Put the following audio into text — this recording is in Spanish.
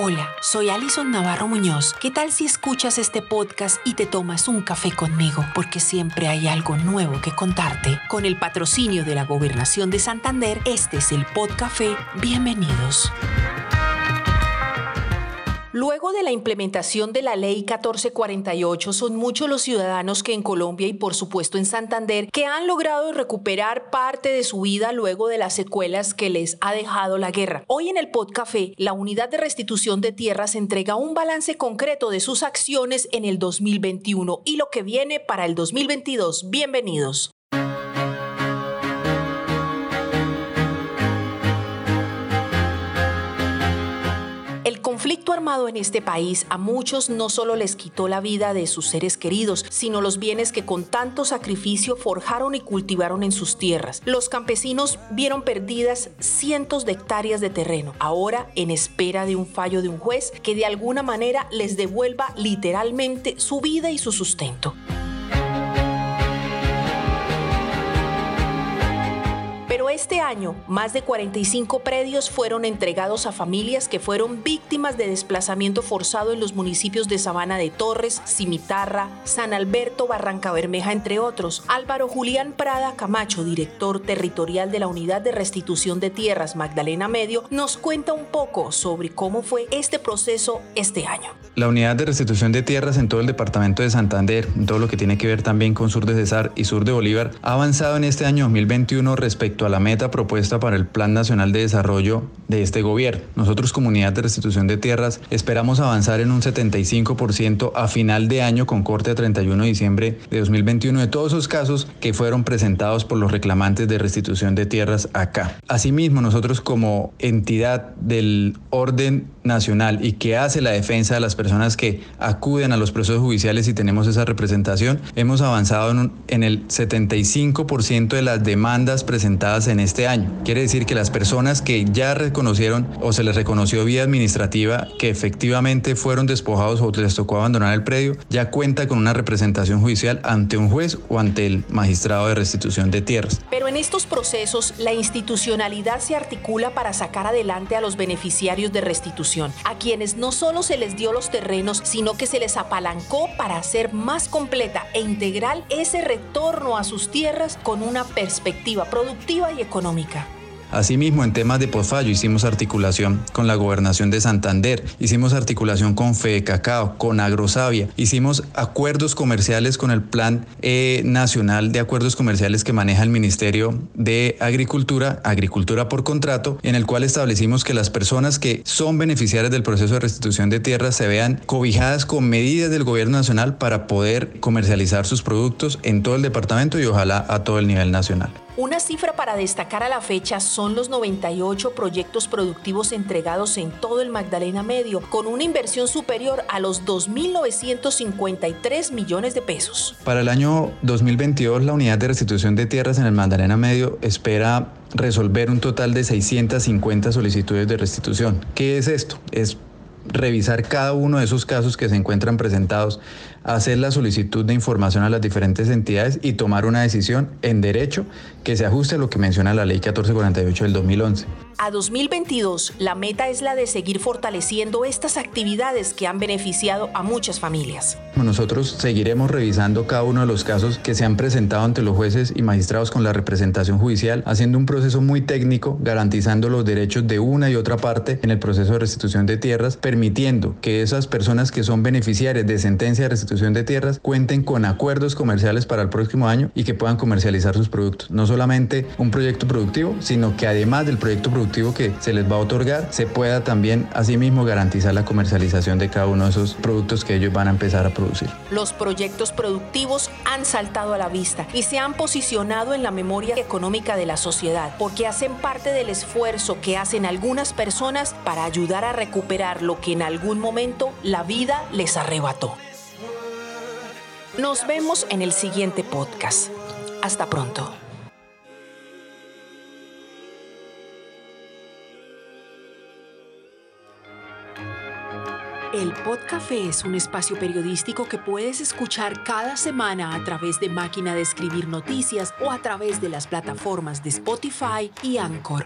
Hola, soy Alison Navarro Muñoz. ¿Qué tal si escuchas este podcast y te tomas un café conmigo? Porque siempre hay algo nuevo que contarte. Con el patrocinio de la Gobernación de Santander, este es el Podcafé. Bienvenidos. Luego de la implementación de la Ley 1448, son muchos los ciudadanos que en Colombia y por supuesto en Santander que han logrado recuperar parte de su vida luego de las secuelas que les ha dejado la guerra. Hoy en el Podcafé, la Unidad de Restitución de Tierras entrega un balance concreto de sus acciones en el 2021 y lo que viene para el 2022. Bienvenidos. Conflicto armado en este país a muchos no solo les quitó la vida de sus seres queridos, sino los bienes que con tanto sacrificio forjaron y cultivaron en sus tierras. Los campesinos vieron perdidas cientos de hectáreas de terreno, ahora en espera de un fallo de un juez que de alguna manera les devuelva literalmente su vida y su sustento. Este año, más de 45 predios fueron entregados a familias que fueron víctimas de desplazamiento forzado en los municipios de Sabana de Torres, Cimitarra, San Alberto, Barranca Bermeja, entre otros. Álvaro Julián Prada Camacho, director territorial de la Unidad de Restitución de Tierras Magdalena Medio, nos cuenta un poco sobre cómo fue este proceso este año. La Unidad de Restitución de Tierras en todo el departamento de Santander, en todo lo que tiene que ver también con sur de Cesar y sur de Bolívar, ha avanzado en este año 2021 respecto a la meta propuesta para el Plan Nacional de Desarrollo de este gobierno. Nosotros, Comunidad de Restitución de Tierras, esperamos avanzar en un 75% a final de año con corte a 31 de diciembre de 2021 de todos esos casos que fueron presentados por los reclamantes de restitución de tierras acá. Asimismo, nosotros como entidad del orden nacional y que hace la defensa de las personas que acuden a los procesos judiciales y tenemos esa representación, hemos avanzado en, en el 75% de las demandas presentadas en este año. Quiere decir que las personas que ya reconocieron o se les reconoció vía administrativa que efectivamente fueron despojados o les tocó abandonar el predio, ya cuenta con una representación judicial ante un juez o ante el magistrado de restitución de tierras. Pero en estos procesos la institucionalidad se articula para sacar adelante a los beneficiarios de restitución, a quienes no solo se les dio los terrenos, sino que se les apalancó para hacer más completa e integral ese retorno a sus tierras con una perspectiva productiva y económica. Asimismo, en temas de posfallo hicimos articulación con la gobernación de Santander, hicimos articulación con Fede Cacao, con Agrosavia, hicimos acuerdos comerciales con el Plan eh, Nacional de Acuerdos Comerciales que maneja el Ministerio de Agricultura, Agricultura por Contrato, en el cual establecimos que las personas que son beneficiarias del proceso de restitución de tierras se vean cobijadas con medidas del gobierno nacional para poder comercializar sus productos en todo el departamento y ojalá a todo el nivel nacional. Una cifra para destacar a la fecha son los 98 proyectos productivos entregados en todo el Magdalena Medio, con una inversión superior a los 2.953 millones de pesos. Para el año 2022, la unidad de restitución de tierras en el Magdalena Medio espera resolver un total de 650 solicitudes de restitución. ¿Qué es esto? Es revisar cada uno de esos casos que se encuentran presentados, hacer la solicitud de información a las diferentes entidades y tomar una decisión en derecho que se ajuste a lo que menciona la Ley 1448 del 2011. A 2022, la meta es la de seguir fortaleciendo estas actividades que han beneficiado a muchas familias. Nosotros seguiremos revisando cada uno de los casos que se han presentado ante los jueces y magistrados con la representación judicial, haciendo un proceso muy técnico, garantizando los derechos de una y otra parte en el proceso de restitución de tierras, permitiendo que esas personas que son beneficiarias de sentencia de restitución de tierras cuenten con acuerdos comerciales para el próximo año y que puedan comercializar sus productos. No solamente un proyecto productivo, sino que además del proyecto productivo que se les va a otorgar, se pueda también asimismo garantizar la comercialización de cada uno de esos productos que ellos van a empezar a producir. Los proyectos productivos han saltado a la vista y se han posicionado en la memoria económica de la sociedad porque hacen parte del esfuerzo que hacen algunas personas para ayudar a recuperar que en algún momento la vida les arrebató. Nos vemos en el siguiente podcast. Hasta pronto. El Podcafé es un espacio periodístico que puedes escuchar cada semana a través de Máquina de Escribir Noticias o a través de las plataformas de Spotify y Anchor.